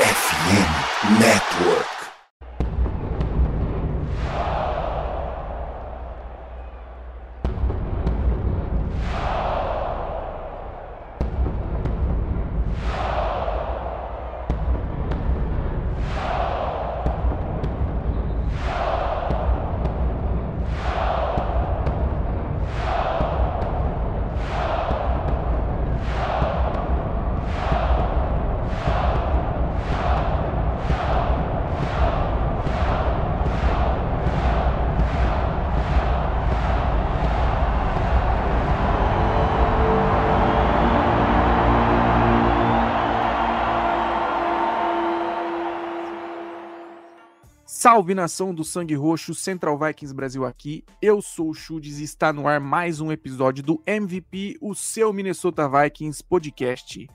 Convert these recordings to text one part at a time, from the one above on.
FM Network. Salve nação do Sangue Roxo, Central Vikings Brasil aqui. Eu sou o Chudes e está no ar mais um episódio do MVP, o seu Minnesota Vikings podcast.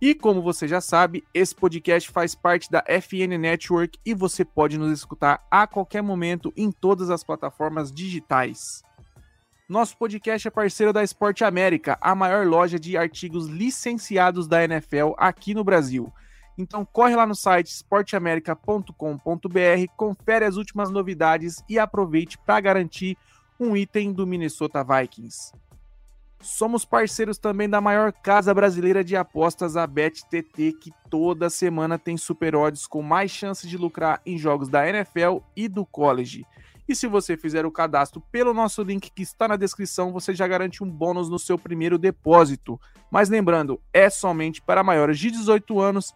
E como você já sabe, esse podcast faz parte da FN Network e você pode nos escutar a qualquer momento em todas as plataformas digitais. Nosso podcast é parceiro da Esporte América, a maior loja de artigos licenciados da NFL aqui no Brasil. Então corre lá no site esporteamerica.com.br, confere as últimas novidades e aproveite para garantir um item do Minnesota Vikings. Somos parceiros também da maior casa brasileira de apostas, a BetTT, que toda semana tem super odds com mais chances de lucrar em jogos da NFL e do college. E se você fizer o cadastro pelo nosso link que está na descrição, você já garante um bônus no seu primeiro depósito. Mas lembrando, é somente para maiores de 18 anos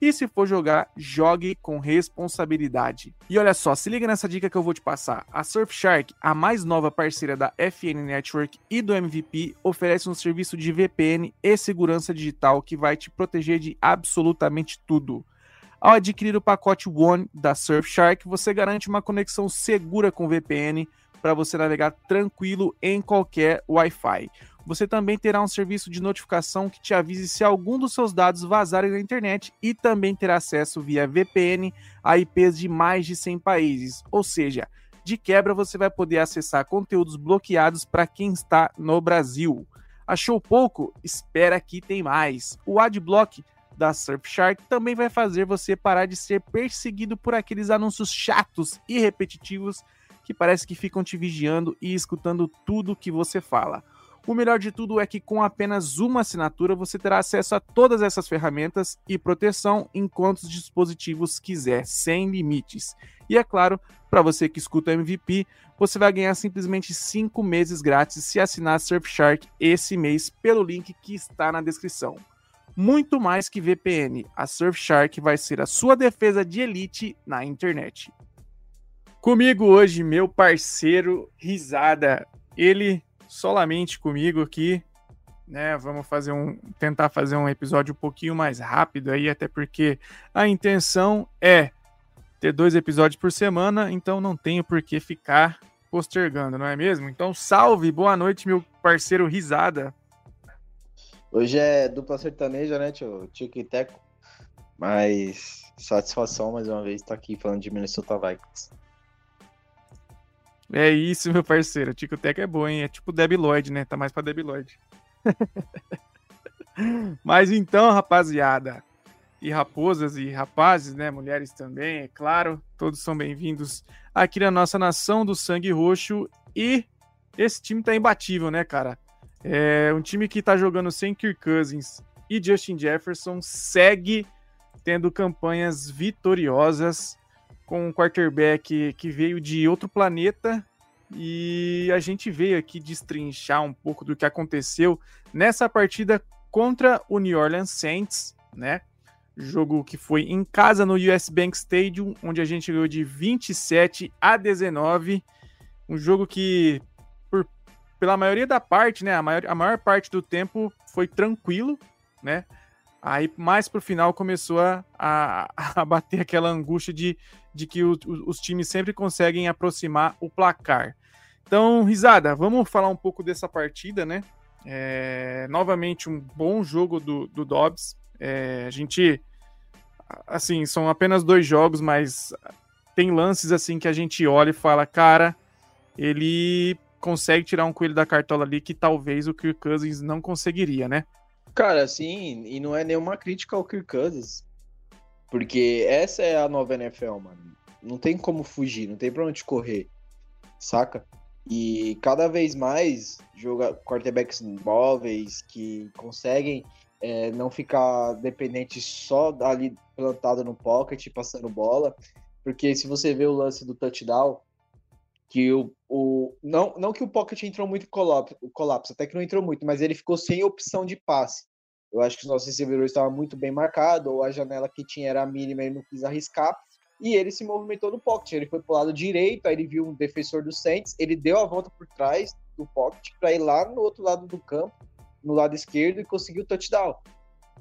e se for jogar, jogue com responsabilidade. E olha só, se liga nessa dica que eu vou te passar. A Surfshark, a mais nova parceira da FN Network e do MVP, oferece um serviço de VPN e segurança digital que vai te proteger de absolutamente tudo. Ao adquirir o pacote One da Surfshark, você garante uma conexão segura com VPN para você navegar tranquilo em qualquer Wi-Fi. Você também terá um serviço de notificação que te avise se algum dos seus dados vazarem na internet e também terá acesso via VPN a IPs de mais de 100 países. Ou seja, de quebra você vai poder acessar conteúdos bloqueados para quem está no Brasil. Achou pouco? Espera que tem mais. O Adblock da Surfshark também vai fazer você parar de ser perseguido por aqueles anúncios chatos e repetitivos que parece que ficam te vigiando e escutando tudo que você fala. O melhor de tudo é que com apenas uma assinatura você terá acesso a todas essas ferramentas e proteção em quantos dispositivos quiser, sem limites. E é claro, para você que escuta MVP, você vai ganhar simplesmente 5 meses grátis se assinar Surfshark esse mês pelo link que está na descrição. Muito mais que VPN, a Surfshark vai ser a sua defesa de elite na internet. Comigo hoje, meu parceiro Risada. Ele solamente comigo aqui, né? Vamos fazer um tentar fazer um episódio um pouquinho mais rápido aí, até porque a intenção é ter dois episódios por semana, então não tenho por que ficar postergando, não é mesmo? Então, salve, boa noite, meu parceiro Risada. Hoje é dupla sertaneja, né, tio? Tico e Teco. Mas satisfação mais uma vez estar aqui falando de Minnesota Vikings. É isso, meu parceiro. Tico Tech é bom, hein? É tipo Debi Lloyd, né? Tá mais pra Debi Lloyd. Mas então, rapaziada, e raposas e rapazes, né? Mulheres também, é claro. Todos são bem-vindos aqui na nossa nação do sangue roxo. E esse time tá imbatível, né, cara? É um time que tá jogando sem Kirk Cousins e Justin Jefferson segue tendo campanhas vitoriosas com um quarterback que veio de outro planeta e a gente veio aqui destrinchar um pouco do que aconteceu nessa partida contra o New Orleans Saints, né? Jogo que foi em casa no US Bank Stadium, onde a gente ganhou de 27 a 19. Um jogo que, por, pela maioria da parte, né? A maior, a maior parte do tempo foi tranquilo, né? Aí, mais pro final, começou a, a, a bater aquela angústia de, de que o, o, os times sempre conseguem aproximar o placar. Então, risada, vamos falar um pouco dessa partida, né? É, novamente, um bom jogo do, do Dobbs. É, a gente, assim, são apenas dois jogos, mas tem lances assim que a gente olha e fala, cara, ele consegue tirar um coelho da cartola ali que talvez o Kirk Cousins não conseguiria, né? Cara, sim, e não é nenhuma crítica ao Kirk Cousins. Porque essa é a nova NFL, mano. Não tem como fugir, não tem pra onde correr, saca? E cada vez mais joga quarterbacks móveis que conseguem é, não ficar dependente só ali plantado no pocket, passando bola. Porque se você vê o lance do touchdown, que o, o não, não que o pocket entrou muito colapso, o colapso, até que não entrou muito, mas ele ficou sem opção de passe. Eu acho que os nossos recebedores estavam muito bem marcados, ou a janela que tinha era mínima e não quis arriscar. E ele se movimentou no pocket. Ele foi pro lado direito, aí ele viu um defensor do Saints, ele deu a volta por trás do pocket para ir lá no outro lado do campo, no lado esquerdo, e conseguiu o touchdown.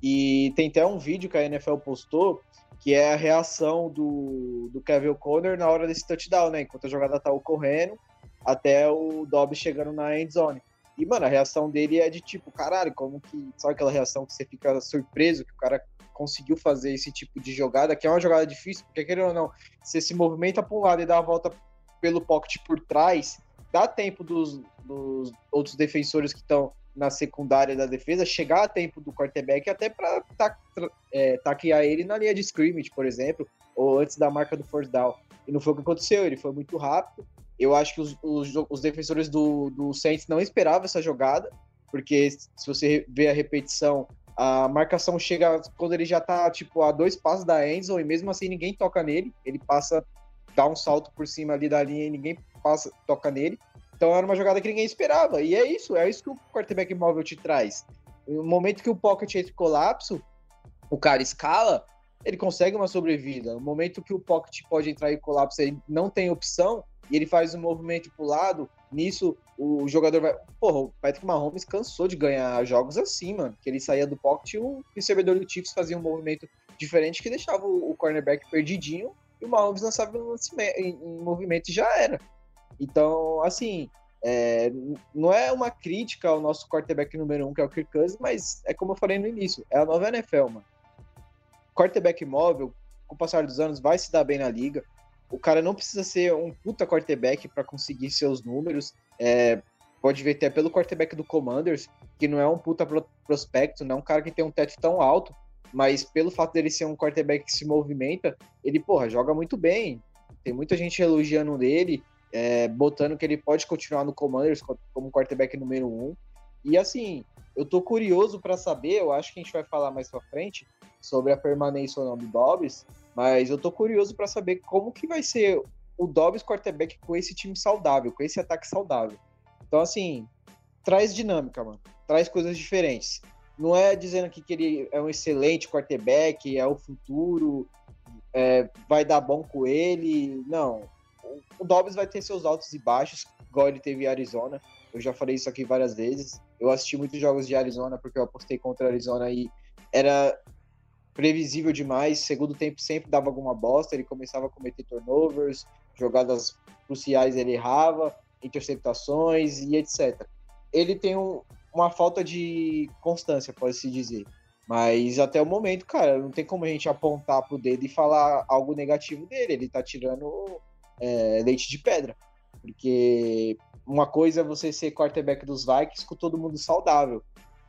E tem até um vídeo que a NFL postou que é a reação do, do Kevin O'Connor na hora desse touchdown, né? Enquanto a jogada tá ocorrendo, até o Dobbs chegando na end zone. E, mano, a reação dele é de tipo, caralho, como que. Sabe aquela reação que você fica surpreso que o cara conseguiu fazer esse tipo de jogada, que é uma jogada difícil, porque querendo ou não, você se movimenta para um lado e dá a volta pelo pocket por trás, dá tempo dos, dos outros defensores que estão na secundária da defesa chegar a tempo do quarterback até para é, taquear ele na linha de scrimmage, por exemplo, ou antes da marca do first down. E não foi o que aconteceu, ele foi muito rápido. Eu acho que os, os, os defensores do, do Saints não esperavam essa jogada, porque se você vê a repetição, a marcação chega quando ele já tá, tipo, a dois passos da Enzo, e mesmo assim ninguém toca nele, ele passa, dá um salto por cima ali da linha e ninguém passa, toca nele. Então era uma jogada que ninguém esperava. E é isso, é isso que o quarterback móvel te traz. No momento que o pocket entra em colapso, o cara escala, ele consegue uma sobrevida. No momento que o pocket pode entrar em colapso, ele não tem opção, e ele faz um movimento pro lado, nisso o jogador vai. Porra, o Patrick Mahomes cansou de ganhar jogos assim, mano. Que ele saía do pocket e o recebedor do Chiefs fazia um movimento diferente que deixava o cornerback perdidinho e o Mahomes lançava em, em movimento e já era. Então, assim, é, não é uma crítica ao nosso quarterback número um, que é o Kirk Cousins, mas é como eu falei no início, é a nova NFL, mano. Quarterback móvel, com o passar dos anos, vai se dar bem na liga. O cara não precisa ser um puta quarterback para conseguir seus números. É, pode ver até pelo quarterback do Commanders, que não é um puta prospecto, não é um cara que tem um teto tão alto, mas pelo fato dele ser um quarterback que se movimenta, ele, porra, joga muito bem. Tem muita gente elogiando dele, é, botando que ele pode continuar no Commanders como quarterback número um. E assim, eu tô curioso para saber, eu acho que a gente vai falar mais pra frente sobre a permanência ou não do Dobbs, mas eu tô curioso para saber como que vai ser o Dobbs quarterback com esse time saudável, com esse ataque saudável. Então, assim, traz dinâmica, mano. Traz coisas diferentes. Não é dizendo que ele é um excelente quarterback, é o futuro, é, vai dar bom com ele. Não o Dobbs vai ter seus altos e baixos, igual ele teve em Arizona. Eu já falei isso aqui várias vezes. Eu assisti muitos jogos de Arizona porque eu apostei contra Arizona e era previsível demais. Segundo tempo sempre dava alguma bosta, ele começava a cometer turnovers, jogadas cruciais ele errava, interceptações e etc. Ele tem um, uma falta de constância, pode-se dizer. Mas até o momento, cara, não tem como a gente apontar pro dedo e falar algo negativo dele. Ele tá tirando é, leite de pedra. Porque uma coisa é você ser quarterback dos Vikings com todo mundo saudável.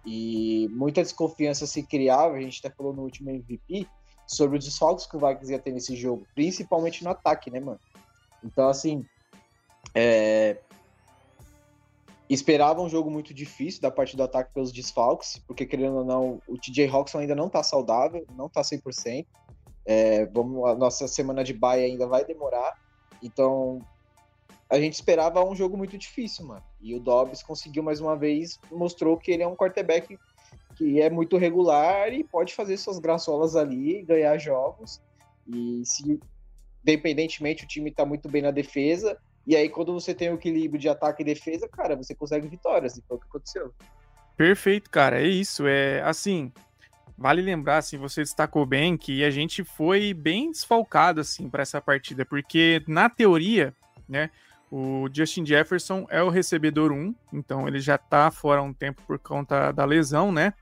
E muita desconfiança se criava, a gente até falou no último MVP, sobre os desfalques que o Vikings ia ter nesse jogo, principalmente no ataque, né, mano? Então, assim, é... esperava um jogo muito difícil da parte do ataque pelos desfalques, porque, querendo ou não, o TJ Hawkson ainda não tá saudável, não tá 100%. É, vamos, a nossa semana de bye ainda vai demorar. Então, a gente esperava um jogo muito difícil, mano. E o Dobbs conseguiu mais uma vez, mostrou que ele é um quarterback que é muito regular e pode fazer suas graçolas ali, ganhar jogos. E se, independentemente, o time tá muito bem na defesa. E aí, quando você tem o equilíbrio de ataque e defesa, cara, você consegue vitórias. E foi o que aconteceu. Perfeito, cara. É isso. É assim. Vale lembrar, assim, você destacou bem que a gente foi bem desfalcado, assim, para essa partida, porque na teoria, né, o Justin Jefferson é o recebedor 1, então ele já tá fora um tempo por conta da lesão, né?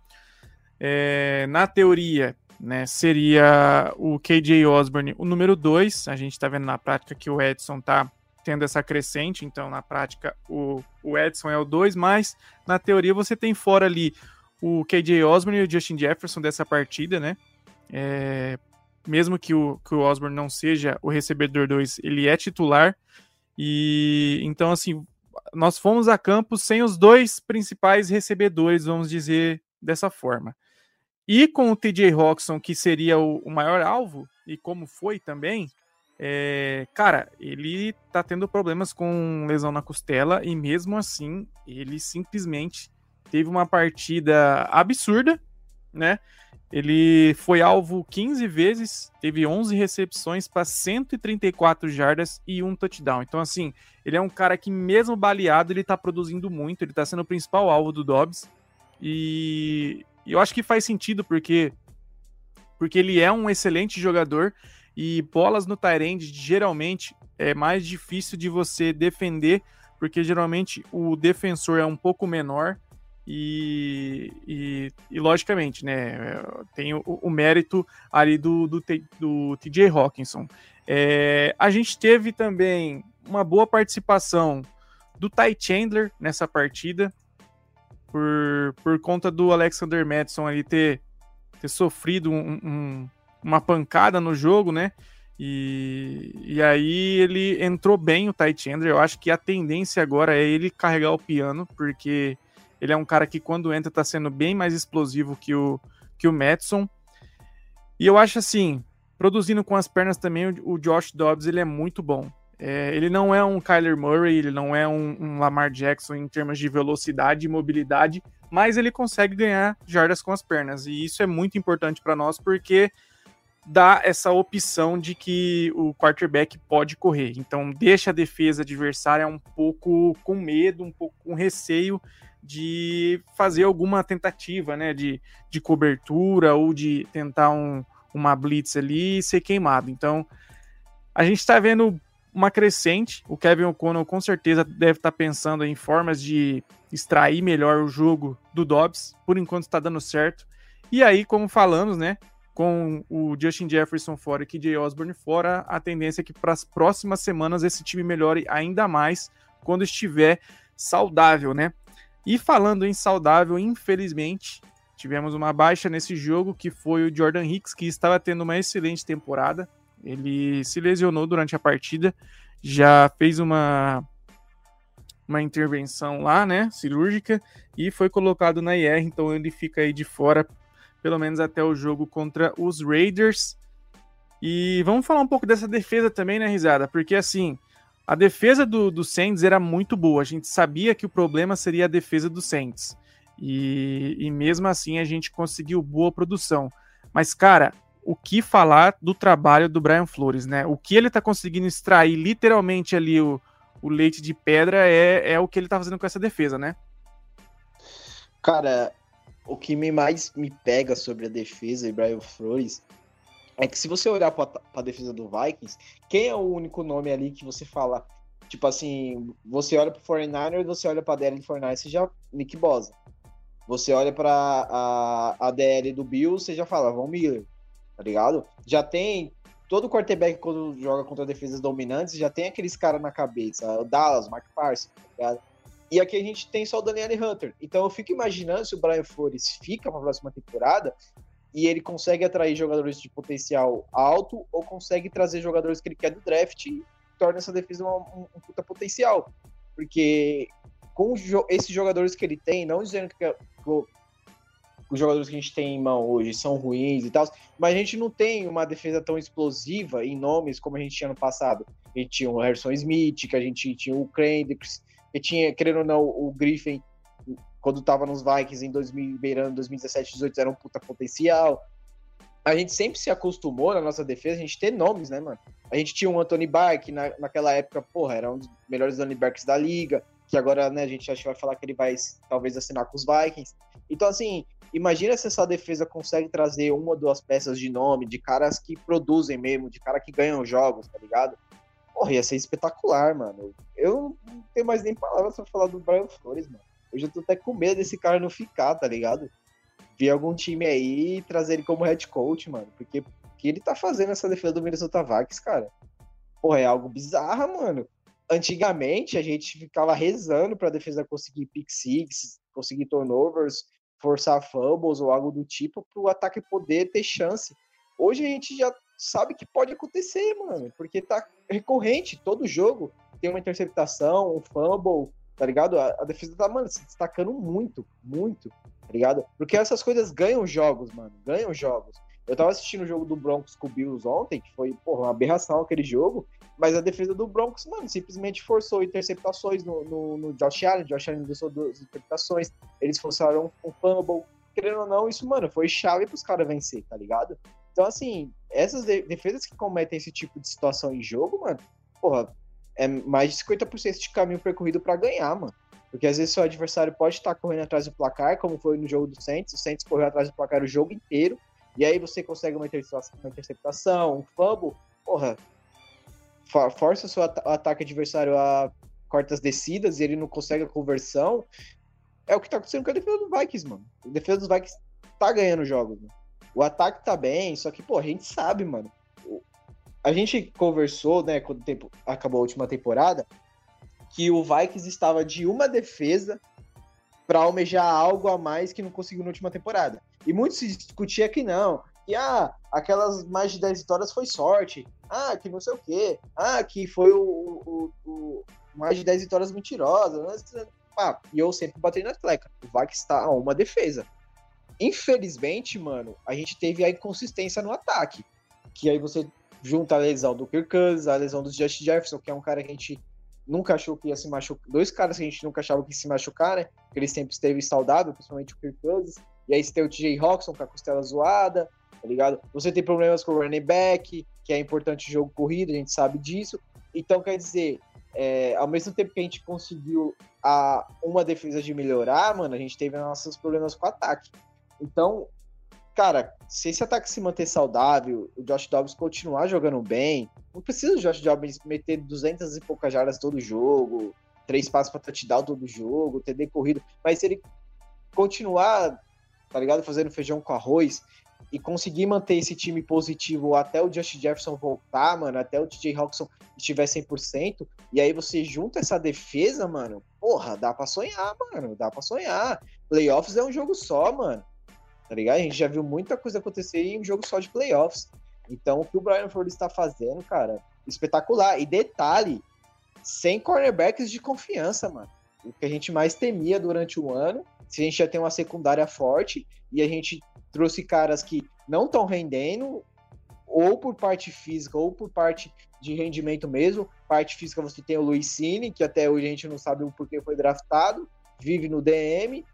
É, na teoria, né, seria o KJ Osborne o número 2. A gente tá vendo na prática que o Edson tá tendo essa crescente, então na prática o, o Edson é o 2, mas na teoria você tem fora ali o KJ Osborne e o Justin Jefferson dessa partida, né? É, mesmo que o, que o Osborne não seja o recebedor 2, ele é titular. E então, assim, nós fomos a campo sem os dois principais recebedores, vamos dizer dessa forma. E com o TJ Roxon, que seria o, o maior alvo, e como foi também, é, cara, ele tá tendo problemas com lesão na costela e mesmo assim ele simplesmente teve uma partida absurda, né? Ele foi alvo 15 vezes, teve 11 recepções para 134 jardas e um touchdown. Então, assim, ele é um cara que, mesmo baleado, ele tá produzindo muito, ele tá sendo o principal alvo do Dobbs. E, eu acho que faz sentido porque, porque ele é um excelente jogador e bolas no Tyrande geralmente é mais difícil de você defender, porque geralmente o defensor é um pouco menor e, e, e, logicamente, né, tem o, o mérito ali do, do, do TJ Hawkinson. É, a gente teve também uma boa participação do Ty Chandler nessa partida, por, por conta do Alexander Madison ali ter, ter sofrido um, um, uma pancada no jogo, né? E, e aí ele entrou bem, o Ty Chandler. Eu acho que a tendência agora é ele carregar o piano, porque ele é um cara que quando entra tá sendo bem mais explosivo que o, que o Madison. E eu acho assim, produzindo com as pernas também, o, Josh Dobbs ele é muito bom. É, ele não é um Kyler Murray, ele não é um, um, Lamar Jackson em termos de velocidade e mobilidade, mas ele consegue ganhar jardas com as pernas. E isso é muito importante para nós porque dá essa opção de que o quarterback pode correr. Então deixa a defesa adversária um pouco com medo, um pouco com receio de fazer alguma tentativa, né, de, de cobertura ou de tentar um, uma blitz ali e ser queimado. Então, a gente está vendo uma crescente. O Kevin O'Connell com certeza deve estar tá pensando em formas de extrair melhor o jogo do Dobbs. Por enquanto está dando certo. E aí, como falamos, né, com o Justin Jefferson fora e KJ Osborne fora, a tendência é que para as próximas semanas esse time melhore ainda mais quando estiver saudável, né? E falando em saudável, infelizmente, tivemos uma baixa nesse jogo que foi o Jordan Hicks, que estava tendo uma excelente temporada. Ele se lesionou durante a partida, já fez uma uma intervenção lá, né, cirúrgica, e foi colocado na IR, então ele fica aí de fora pelo menos até o jogo contra os Raiders. E vamos falar um pouco dessa defesa também, né, Risada? Porque assim, a defesa do, do Saints era muito boa. A gente sabia que o problema seria a defesa do Saints. E, e mesmo assim a gente conseguiu boa produção. Mas, cara, o que falar do trabalho do Brian Flores, né? O que ele tá conseguindo extrair literalmente ali o, o leite de pedra é, é o que ele tá fazendo com essa defesa, né? Cara, o que me mais me pega sobre a defesa e Brian Flores é que se você olhar para a defesa do Vikings, quem é o único nome ali que você fala, tipo assim, você olha para o 49 e você olha para a DL do 49 você já Nick Bosa. Você olha para a, a DL do Bill, você já fala, Von Miller, tá ligado? Já tem todo quarterback quando joga contra defesas dominantes, já tem aqueles caras na cabeça, o Dallas, Mark Parsons, tá ligado? E aqui a gente tem só o Daniel Hunter. Então eu fico imaginando se o Brian Flores fica na próxima temporada, e ele consegue atrair jogadores de potencial alto ou consegue trazer jogadores que ele quer do draft e torna essa defesa um, um, um puta potencial. Porque com esses jogadores que ele tem, não dizendo que, que os jogadores que a gente tem em mão hoje são ruins e tal, mas a gente não tem uma defesa tão explosiva em nomes como a gente tinha no passado. A gente tinha o Harrison Smith, que a gente tinha o Kendricks, que tinha, querendo ou não, o Griffin quando tava nos Vikings em 2000, beirando 2017, 2018, era um puta potencial. A gente sempre se acostumou na nossa defesa a gente ter nomes, né, mano? A gente tinha um Anthony Barr, que na, naquela época, porra, era um dos melhores backs da liga, que agora, né, a gente acha que vai falar que ele vai talvez assinar com os Vikings. Então, assim, imagina se essa defesa consegue trazer uma ou duas peças de nome, de caras que produzem mesmo, de cara que ganham jogos, tá ligado? Porra, ia ser espetacular, mano. Eu não tenho mais nem palavras pra falar do Brian Flores, mano. Eu já tô até com medo desse cara não ficar, tá ligado? Ver algum time aí e trazer ele como head coach, mano. Porque que ele tá fazendo nessa defesa do Minnesota Vikings, cara? Porra, é algo bizarro, mano. Antigamente a gente ficava rezando pra defesa conseguir pick six, conseguir turnovers, forçar fumbles ou algo do tipo pro ataque poder ter chance. Hoje a gente já sabe que pode acontecer, mano, porque tá recorrente, todo jogo tem uma interceptação, um fumble, tá ligado? A, a defesa tá, mano, se destacando muito, muito, tá ligado? Porque essas coisas ganham jogos, mano, ganham jogos. Eu tava assistindo o jogo do Broncos com o Bills ontem, que foi, porra, uma aberração aquele jogo, mas a defesa do Broncos, mano, simplesmente forçou interceptações no, no, no Josh Allen, Josh Allen deixou duas interceptações, eles forçaram um fumble, querendo ou não, isso, mano, foi chave pros caras vencer, tá ligado? Então, assim, essas de defesas que cometem esse tipo de situação em jogo, mano, porra, é mais de 50% de caminho percorrido para ganhar, mano. Porque às vezes seu adversário pode estar correndo atrás do placar, como foi no jogo do Saints, o Saints correu atrás do placar o jogo inteiro, e aí você consegue uma interceptação, uma interceptação um fumble, porra, força o seu at ataque adversário a cortas descidas e ele não consegue a conversão, é o que tá acontecendo com a defesa dos Vikings, mano. A defesa dos Vikings tá ganhando jogos, mano. O ataque tá bem, só que, pô, a gente sabe, mano. A gente conversou, né, quando tempo acabou a última temporada, que o Vikings estava de uma defesa para almejar algo a mais que não conseguiu na última temporada. E muito se discutia que não, que ah, aquelas mais de 10 vitórias foi sorte, ah, que não sei o quê, ah, que foi o, o, o mais de 10 vitórias mentirosas. Ah, e eu sempre botei na tecla. O Vikings está a uma defesa. Infelizmente, mano, a gente teve a inconsistência no ataque. Que aí você junta a lesão do Kirk Cousins, a lesão do Justin Jefferson, que é um cara que a gente nunca achou que ia se machucar. Dois caras que a gente nunca achava que ia se machucar, né? Que ele sempre esteve saudável, principalmente o Kirk Cousins. E aí você tem o TJ Roxon com a costela zoada, tá ligado? Você tem problemas com o running back, que é importante jogo corrido, a gente sabe disso. Então, quer dizer, é, ao mesmo tempo que a gente conseguiu a, uma defesa de melhorar, mano, a gente teve nossos problemas com o ataque. Então, cara, se esse ataque se manter saudável, o Josh Dobbs continuar jogando bem, não precisa o Josh Dobbs meter 200 e poucas jardas todo jogo, três passos para touchdown todo jogo, ter decorrido, mas se ele continuar, tá ligado, fazendo feijão com arroz e conseguir manter esse time positivo até o Josh Jefferson voltar, mano, até o TJ Hawkinson estiver 100%, e aí você junta essa defesa, mano, porra, dá pra sonhar, mano, dá pra sonhar. Playoffs é um jogo só, mano tá ligado? A gente já viu muita coisa acontecer em um jogo só de playoffs. Então, o que o Brian Flores está fazendo, cara, espetacular. E detalhe, sem cornerbacks de confiança, mano. O que a gente mais temia durante o ano, se a gente já tem uma secundária forte e a gente trouxe caras que não estão rendendo, ou por parte física, ou por parte de rendimento mesmo. Parte física você tem o Luiz Cine, que até hoje a gente não sabe o porquê foi draftado, vive no DM,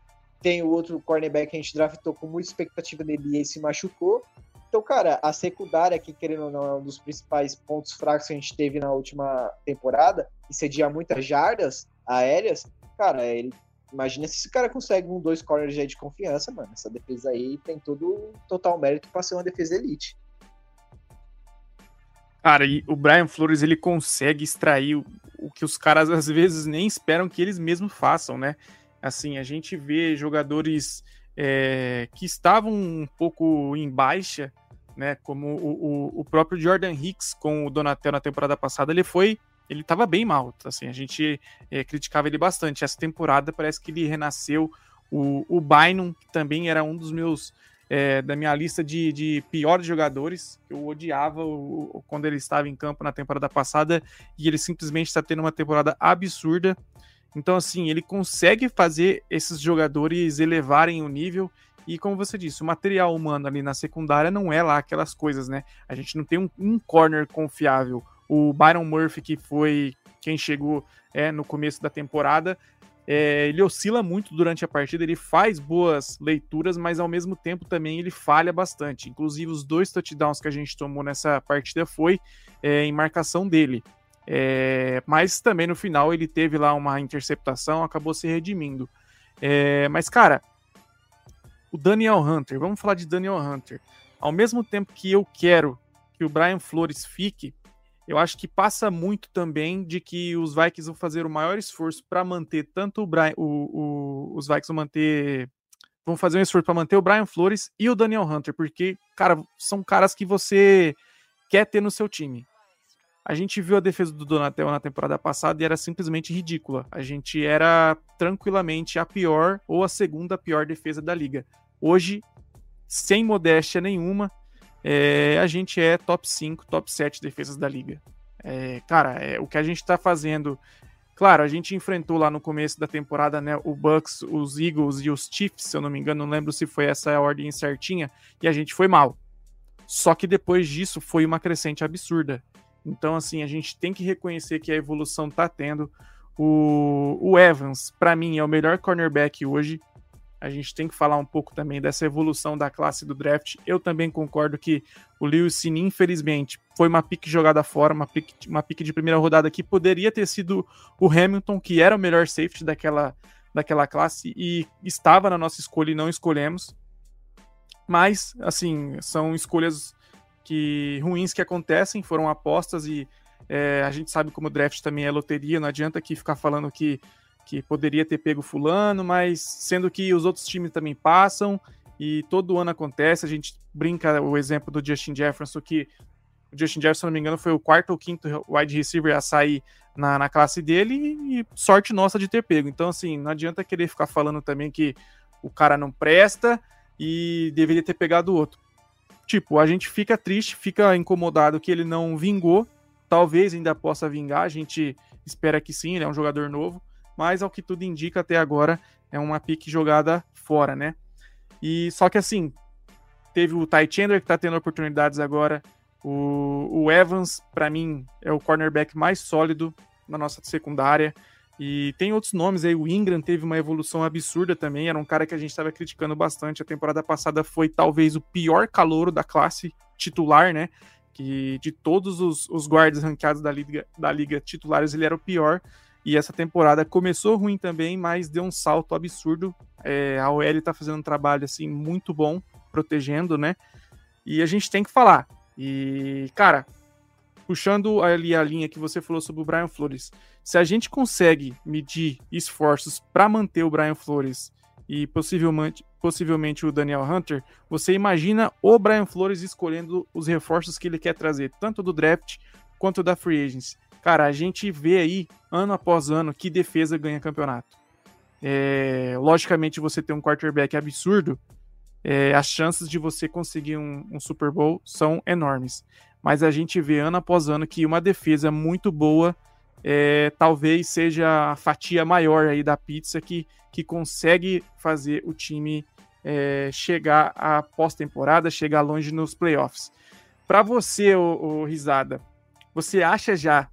tem o outro cornerback que a gente draftou com muita expectativa dele e se machucou. Então, cara, a secundária, que querendo ou não, é um dos principais pontos fracos que a gente teve na última temporada, e cedia muitas jardas aéreas, cara, ele. Imagina se esse cara consegue um, dois corners de confiança, mano. Essa defesa aí tem todo total mérito para ser uma defesa elite. Cara, e o Brian Flores ele consegue extrair o, o que os caras às vezes nem esperam que eles mesmos façam, né? Assim, a gente vê jogadores é, que estavam um pouco em baixa, né? Como o, o, o, próprio Jordan Hicks com o Donatel na temporada passada, ele foi. Ele estava bem mal. Assim, a gente é, criticava ele bastante. Essa temporada parece que ele renasceu. O, o Bynum, que também era um dos meus. É, da minha lista de, de piores jogadores, eu odiava o, o, quando ele estava em campo na temporada passada, e ele simplesmente está tendo uma temporada absurda. Então, assim, ele consegue fazer esses jogadores elevarem o nível. E como você disse, o material humano ali na secundária não é lá aquelas coisas, né? A gente não tem um, um corner confiável. O Byron Murphy, que foi quem chegou é, no começo da temporada, é, ele oscila muito durante a partida, ele faz boas leituras, mas ao mesmo tempo também ele falha bastante. Inclusive, os dois touchdowns que a gente tomou nessa partida foi é, em marcação dele. É, mas também no final ele teve lá uma interceptação, acabou se redimindo. É, mas, cara, o Daniel Hunter, vamos falar de Daniel Hunter. Ao mesmo tempo que eu quero que o Brian Flores fique, eu acho que passa muito também de que os Vikings vão fazer o maior esforço para manter tanto o Brian, o, o, os Vikings vão manter vão fazer um esforço para manter o Brian Flores e o Daniel Hunter, porque, cara, são caras que você quer ter no seu time. A gente viu a defesa do Donatel na temporada passada e era simplesmente ridícula. A gente era tranquilamente a pior ou a segunda pior defesa da liga. Hoje, sem modéstia nenhuma, é, a gente é top 5, top 7 defesas da liga. É, cara, é, o que a gente está fazendo. Claro, a gente enfrentou lá no começo da temporada né, o Bucks, os Eagles e os Chiefs, se eu não me engano, não lembro se foi essa a ordem certinha, e a gente foi mal. Só que depois disso foi uma crescente absurda. Então, assim, a gente tem que reconhecer que a evolução tá tendo. O, o Evans, para mim, é o melhor cornerback hoje a gente tem que falar um pouco também dessa evolução da classe do draft. Eu também concordo que o Lewis Cine, infelizmente, foi uma pique jogada fora, uma pique, uma pique de primeira rodada que poderia ter sido o Hamilton, que era o melhor safety daquela, daquela classe e estava na nossa escolha e não escolhemos. Mas, assim, são escolhas que ruins que acontecem, foram apostas e é, a gente sabe como o draft também é loteria, não adianta aqui ficar falando que que poderia ter pego fulano, mas sendo que os outros times também passam e todo ano acontece, a gente brinca o exemplo do Justin Jefferson, que o Justin Jefferson, se não me engano, foi o quarto ou quinto wide receiver a sair na, na classe dele e sorte nossa de ter pego. Então, assim, não adianta querer ficar falando também que o cara não presta e deveria ter pegado outro. Tipo, a gente fica triste, fica incomodado que ele não vingou, talvez ainda possa vingar, a gente espera que sim, ele é um jogador novo, mas ao que tudo indica até agora é uma pique jogada fora, né? E só que assim, teve o Ty Chandler que tá tendo oportunidades agora, o, o Evans, para mim, é o cornerback mais sólido na nossa secundária. E tem outros nomes aí, o Ingram teve uma evolução absurda também, era um cara que a gente estava criticando bastante. A temporada passada foi talvez o pior calouro da classe titular, né? Que de todos os, os guardas ranqueados da liga, da liga titulares, ele era o pior. E essa temporada começou ruim também, mas deu um salto absurdo. É, a OL tá fazendo um trabalho assim muito bom, protegendo, né? E a gente tem que falar. E, cara, puxando ali a linha que você falou sobre o Brian Flores, se a gente consegue medir esforços para manter o Brian Flores e possivelmente, possivelmente o Daniel Hunter, você imagina o Brian Flores escolhendo os reforços que ele quer trazer, tanto do draft quanto da free agency. Cara, a gente vê aí, ano após ano, que defesa ganha campeonato. É, logicamente, você tem um quarterback absurdo, é, as chances de você conseguir um, um, Super Bowl são enormes. Mas a gente vê ano após ano que uma defesa muito boa é, talvez seja a fatia maior aí da pizza que, que consegue fazer o time é, chegar à pós-temporada, chegar longe nos playoffs. Para você, o, o Risada, você acha já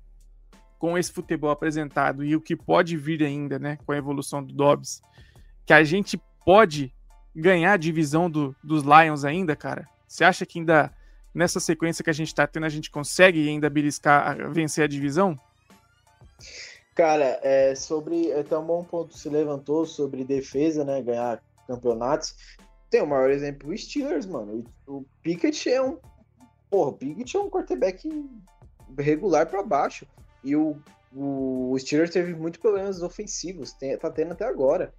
com esse futebol apresentado e o que pode vir ainda, né, com a evolução do Dobbs, que a gente pode ganhar a divisão do, dos Lions ainda, cara? Você acha que ainda nessa sequência que a gente tá tendo, a gente consegue ainda beliscar, vencer a divisão? Cara, é, sobre. É um bom ponto você levantou sobre defesa, né? Ganhar campeonatos. Tem o maior exemplo, o Steelers, mano. O Pickett é um. Porra, o Pickett é um quarterback regular para baixo. E o, o Steelers teve muitos problemas ofensivos, tem, tá tendo até agora.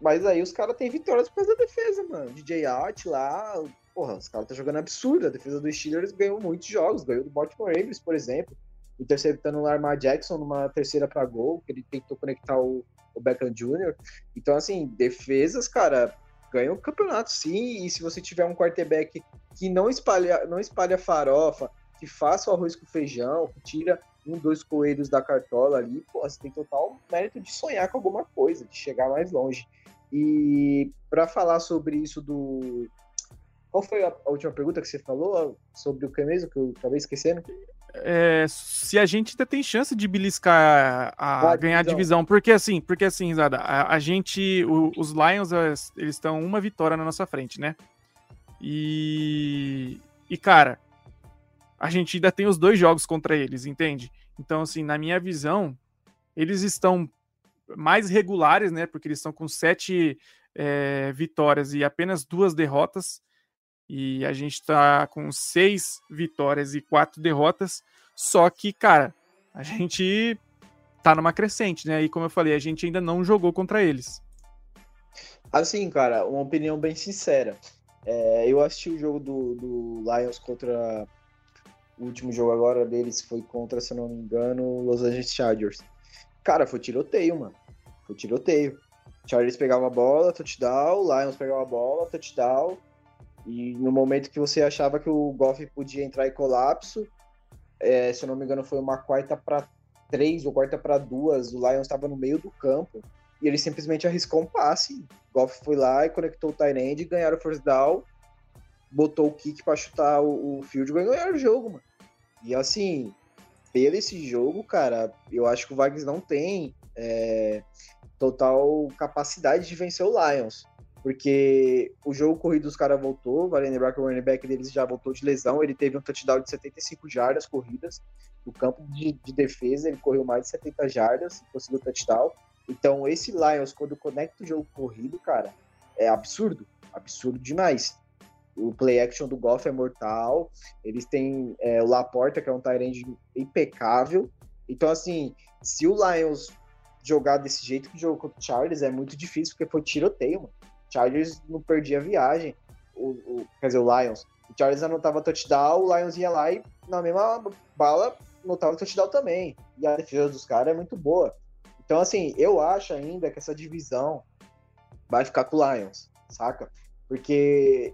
Mas aí os caras têm vitórias por causa da defesa, mano. DJ Art lá, porra, os caras tá jogando absurdo. A defesa dos Steelers ganhou muitos jogos, ganhou do Baltimore Ravens, por exemplo, interceptando o Lamar Jackson numa terceira para gol, que ele tentou conectar o, o Beckham Jr. Então, assim, defesas, cara, ganham o campeonato sim. E se você tiver um quarterback que não espalha, não espalha farofa, que faça o arroz com feijão, que tira um, dois coelhos da cartola ali, pô, você tem total mérito de sonhar com alguma coisa, de chegar mais longe. E para falar sobre isso do. Qual foi a, última pergunta que você falou sobre o que mesmo, que eu acabei esquecendo? É, se a gente ainda tem chance de beliscar a, a ganhar a divisão, porque assim, porque assim, Zada, a, a gente, o, os Lions, eles estão uma vitória na nossa frente, né? E, e cara, a gente ainda tem os dois jogos contra eles, entende? Então, assim, na minha visão, eles estão mais regulares, né? Porque eles estão com sete é, vitórias e apenas duas derrotas. E a gente está com seis vitórias e quatro derrotas. Só que, cara, a gente tá numa crescente, né? E como eu falei, a gente ainda não jogou contra eles. Assim, cara, uma opinião bem sincera. É, eu assisti o jogo do, do Lions contra o último jogo agora deles foi contra, se eu não me engano, Los Angeles Chargers. Cara, foi tiroteio, mano. Foi tiroteio. Chargers pegava a bola, touchdown, Lions pegava a bola, touchdown. E no momento que você achava que o Goff podia entrar em colapso, é, se eu não me engano, foi uma quarta para três ou quarta para duas, o Lions estava no meio do campo e ele simplesmente arriscou um passe. Goff foi lá e conectou o end, ganharam o first down, botou o kick para chutar o, o field goal e ganharam o jogo, mano. E assim, pelo esse jogo, cara, eu acho que o Vikings não tem é, total capacidade de vencer o Lions. Porque o jogo corrido dos caras voltou, vale lembrar que o running back deles já voltou de lesão, ele teve um touchdown de 75 jardas corridas, no campo de, de defesa ele correu mais de 70 jardas, conseguiu touchdown. Então esse Lions, quando conecta o jogo corrido, cara, é absurdo, absurdo demais. O play action do Goff é mortal, eles têm é, o Laporta, que é um tight impecável. Então assim, se o Lions jogar desse jeito que jogou contra o Charles, é muito difícil, porque foi tiroteio, mano. Chargers não perdia a viagem. O, o, quer dizer, o Lions. O Chargers anotava touchdown, o Lions ia lá e na mesma bala anotava touchdown também. E a defesa dos caras é muito boa. Então, assim, eu acho ainda que essa divisão vai ficar com o Lions, saca? Porque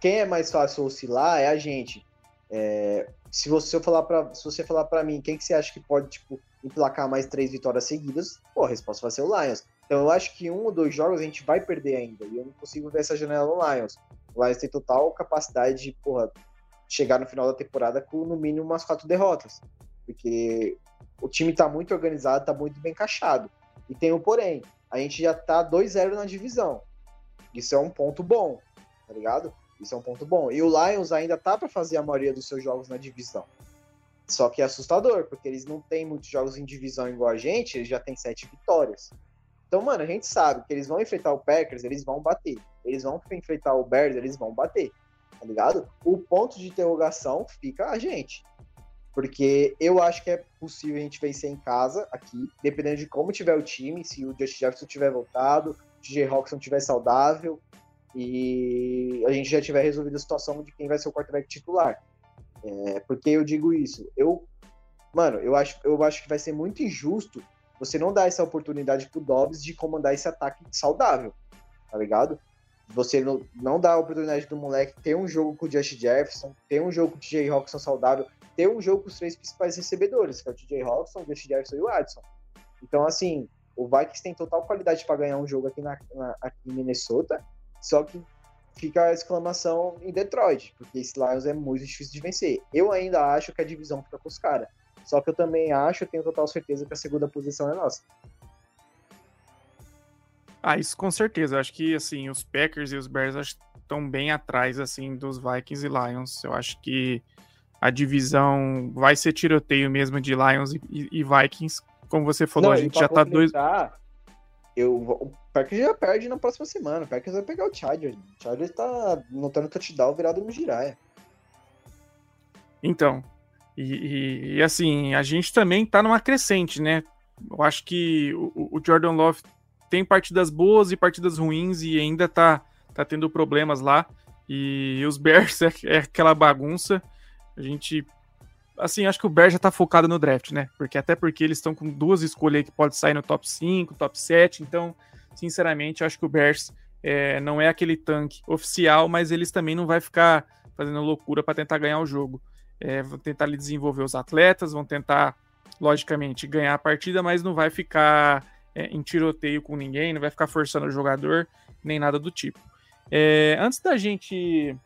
quem é mais fácil oscilar é a gente. É, se você falar para se você falar para mim quem que você acha que pode tipo emplacar mais três vitórias seguidas, pô, a resposta vai ser o Lions. Então eu acho que um ou dois jogos a gente vai perder ainda. E eu não consigo ver essa janela no Lions. O Lions tem total capacidade de, porra, chegar no final da temporada com no mínimo umas quatro derrotas. Porque o time tá muito organizado, tá muito bem encaixado. E tem o um porém, a gente já tá 2-0 na divisão. Isso é um ponto bom, tá ligado? Isso é um ponto bom. E o Lions ainda tá para fazer a maioria dos seus jogos na divisão. Só que é assustador, porque eles não têm muitos jogos em divisão igual a gente, eles já têm sete vitórias. Então, mano, a gente sabe que eles vão enfrentar o Packers, eles vão bater. Eles vão enfrentar o Bears, eles vão bater. Tá ligado? O ponto de interrogação fica a gente. Porque eu acho que é possível a gente vencer em casa aqui, dependendo de como tiver o time, se o Justin Jefferson tiver voltado, o DJ Roxon tiver saudável e a gente já tiver resolvido a situação de quem vai ser o quarterback titular. É, porque eu digo isso? Eu, mano, eu acho, eu acho que vai ser muito injusto você não dá essa oportunidade pro Dobbs de comandar esse ataque saudável, tá ligado? Você não, dá a oportunidade do moleque ter um jogo com o Josh Jefferson, ter um jogo com o TJ Roxon saudável, ter um jogo com os três principais recebedores, que é o TJ Roxon, o Josh Jefferson e o Addison. Então, assim, o Vikings tem total qualidade para ganhar um jogo aqui, na, na, aqui em Minnesota, só que fica a exclamação em Detroit, porque esse Lions é muito difícil de vencer. Eu ainda acho que a divisão fica com os caras. Só que eu também acho, eu tenho total certeza que a segunda posição é nossa. Ah, isso com certeza. Eu acho que assim, os Packers e os Bears estão bem atrás assim dos Vikings e Lions. Eu acho que a divisão vai ser tiroteio mesmo de Lions e, e Vikings. Como você falou, Não, a gente já tá dois. Eu, o Packers já perde na próxima semana. O Packers vai pegar o Chargers. O Chargers tá notando touchdown virado no Jiraya. Então, e, e, e, assim, a gente também tá numa crescente, né? Eu acho que o, o, Jordan Love tem partidas boas e partidas ruins e ainda tá, tá tendo problemas lá. E, os Bears é, é aquela bagunça. A gente. Assim, acho que o Bears já tá focado no draft, né? Porque até porque eles estão com duas escolhas que pode sair no top 5, top 7. Então, sinceramente, acho que o Bears é, não é aquele tanque oficial, mas eles também não vai ficar fazendo loucura para tentar ganhar o jogo é, vão tentar ali, desenvolver os atletas, vão tentar, logicamente, ganhar a partida, mas não vai ficar é, em tiroteio com ninguém, não vai ficar forçando o jogador, nem nada do tipo. É, antes da gente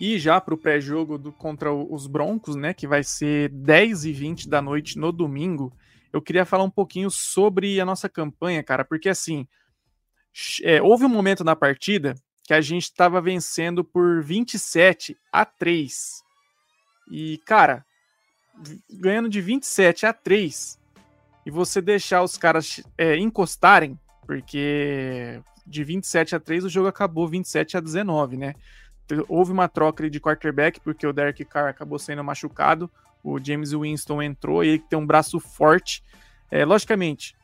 ir já para o pré-jogo contra os Broncos, né, que vai ser 10 e 20 da noite no domingo, eu queria falar um pouquinho sobre a nossa campanha, cara, porque assim, é, houve um momento na partida que a gente estava vencendo por 27 a 3. E, cara, ganhando de 27 a 3 e você deixar os caras é, encostarem, porque de 27 a 3 o jogo acabou 27 a 19, né? Houve uma troca de quarterback, porque o Derek Carr acabou sendo machucado, o James Winston entrou ele tem um braço forte. É, logicamente,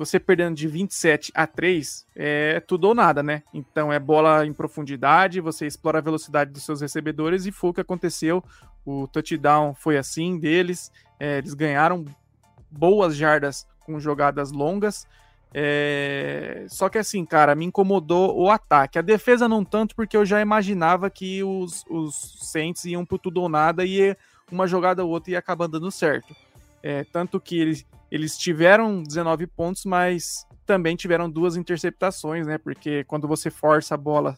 você perdendo de 27 a 3 é tudo ou nada, né? Então é bola em profundidade, você explora a velocidade dos seus recebedores e foi o que aconteceu. O touchdown foi assim deles, é, eles ganharam boas jardas com jogadas longas É... Só que assim, cara, me incomodou o ataque. A defesa não tanto, porque eu já imaginava que os, os Saints iam pro tudo ou nada e uma jogada ou outra ia acabar dando certo. É, tanto que eles, eles tiveram 19 pontos, mas também tiveram duas interceptações, né? Porque quando você força a bola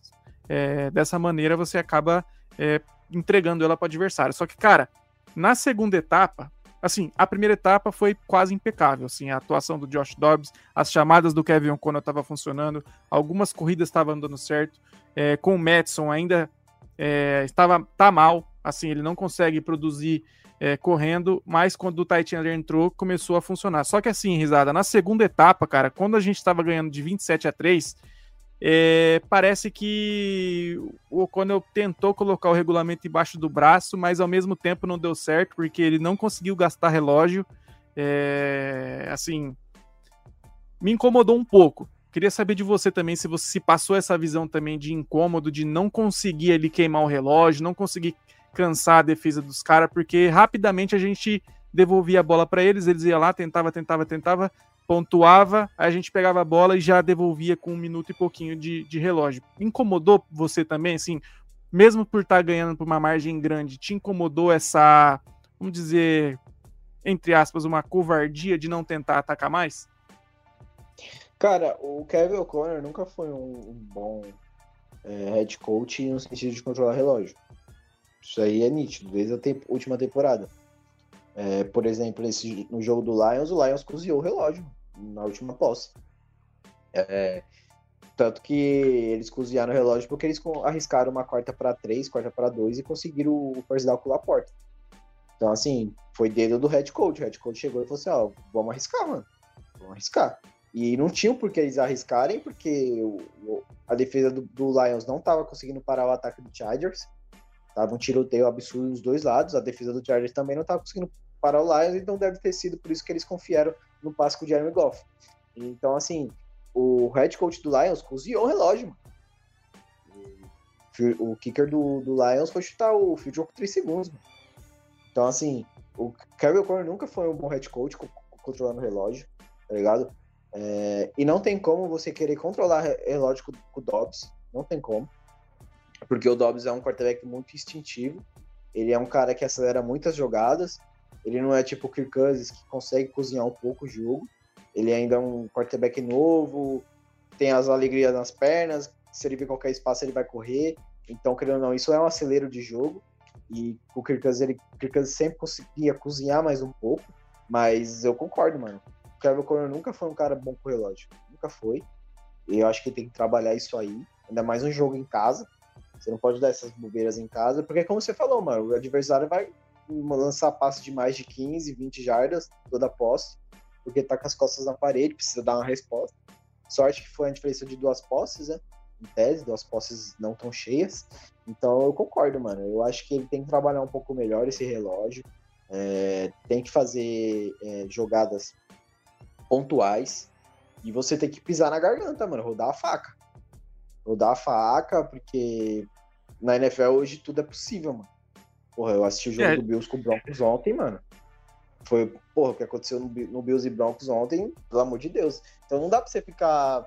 é, dessa maneira, você acaba é, entregando ela para o adversário. Só que, cara, na segunda etapa, assim, a primeira etapa foi quase impecável, assim, a atuação do Josh Dobbs, as chamadas do Kevin O'Connor estavam funcionando, algumas corridas estavam dando certo, é, com o Madison ainda é, estava tá mal, assim, ele não consegue produzir é, correndo, mas quando o Titan entrou, começou a funcionar. Só que assim, risada, na segunda etapa, cara, quando a gente estava ganhando de 27 a 3, é, parece que o O'Connell tentou colocar o regulamento embaixo do braço, mas ao mesmo tempo não deu certo, porque ele não conseguiu gastar relógio. É, assim, me incomodou um pouco. Queria saber de você também se você se passou essa visão também de incômodo, de não conseguir ali queimar o relógio, não conseguir cansar a defesa dos caras, porque rapidamente a gente devolvia a bola para eles, eles iam lá, tentava, tentava, tentava, pontuava, aí a gente pegava a bola e já devolvia com um minuto e pouquinho de, de relógio. Incomodou você também, assim, mesmo por estar tá ganhando por uma margem grande, te incomodou essa, vamos dizer, entre aspas, uma covardia de não tentar atacar mais? Cara, o Kevin O'Connor nunca foi um, um bom é, head coach no sentido de controlar relógio. Isso aí é nítido, desde a última temporada. É, por exemplo, esse, no jogo do Lions, o Lions cozinhou o relógio na última posse. É, tanto que eles cozinharam o relógio porque eles arriscaram uma quarta para três, quarta para dois e conseguiram o first down com a porta. Então, assim, foi dedo do head coach. O head coach chegou e falou assim: ó, vamos arriscar, mano. Vamos arriscar. E não tinham por que eles arriscarem, porque o, a defesa do, do Lions não estava conseguindo parar o ataque do Chargers. Tava um tiroteio absurdo dos dois lados. A defesa do Chargers também não estava conseguindo parar o Lions, então deve ter sido por isso que eles confiaram no passe com o Jeremy Goff. Então, assim, o head coach do Lions cozinhou o relógio, mano. O kicker do, do Lions foi chutar o field goal com 3 segundos, mano. Então, assim, o Kevin O'Connor nunca foi um bom head coach controlando o relógio, tá ligado? É, e não tem como você querer controlar relógio com, com o Dobbs, não tem como. Porque o Dobbs é um quarterback muito instintivo, ele é um cara que acelera muitas jogadas, ele não é tipo o Kirk Cousins, que consegue cozinhar um pouco o jogo. Ele ainda é um quarterback novo, tem as alegrias nas pernas, se ele vê qualquer espaço ele vai correr. Então, querendo ou não, isso é um acelero de jogo. E o Kirk Cousins, ele, Kirk Cousins sempre conseguia cozinhar mais um pouco. Mas eu concordo, mano. O Kevin Conner nunca foi um cara bom com relógio. Nunca foi. E eu acho que tem que trabalhar isso aí. Ainda mais um jogo em casa. Você não pode dar essas bobeiras em casa, porque como você falou, mano, o adversário vai lançar passe de mais de 15, 20 jardas toda a posse, porque tá com as costas na parede, precisa dar uma resposta. Sorte que foi a diferença de duas posses, né? Em tese, duas posses não tão cheias. Então eu concordo, mano. Eu acho que ele tem que trabalhar um pouco melhor esse relógio. É, tem que fazer é, jogadas pontuais. E você tem que pisar na garganta, mano. Rodar a faca. Rodar a faca, porque na NFL hoje tudo é possível, mano. Porra, eu assisti o jogo é. do Bills com o Broncos ontem, mano. Foi, porra, o que aconteceu no, no, Bills e Broncos ontem, pelo amor de Deus. Então não dá pra você ficar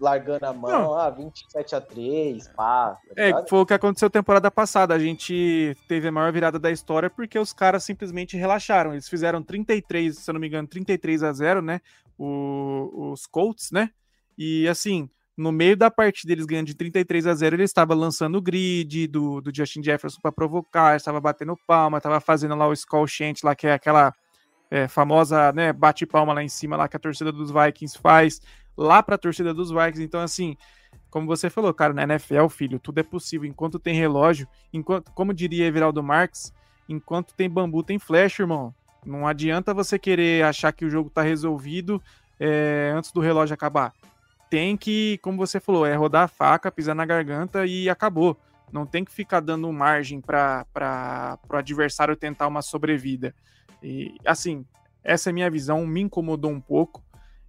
largando a mão, não. ah, 27 a 3, pá. Tá é, foi o que aconteceu temporada passada. A gente teve a maior virada da história porque os caras simplesmente relaxaram. Eles fizeram 33, se eu não me engano, 33 a 0, né? O, os Colts, né? E assim, no meio da partida, eles ganhando de 33 a 0, ele estava lançando o grid do, do Justin Jefferson para provocar, estava batendo palma, estava fazendo lá o skull chant, lá que é aquela é, famosa, né, bate palma lá em cima, lá que a torcida dos Vikings faz, lá para a torcida dos Vikings. Então, assim, como você falou, cara, na NFL, filho, tudo é possível. Enquanto tem relógio, enquanto, como diria Everaldo Marques, enquanto tem bambu, tem flecha, irmão. Não adianta você querer achar que o jogo tá resolvido é, antes do relógio acabar tem que, como você falou, é rodar a faca, pisar na garganta e acabou. Não tem que ficar dando margem para o adversário tentar uma sobrevida. E assim, essa é minha visão, me incomodou um pouco.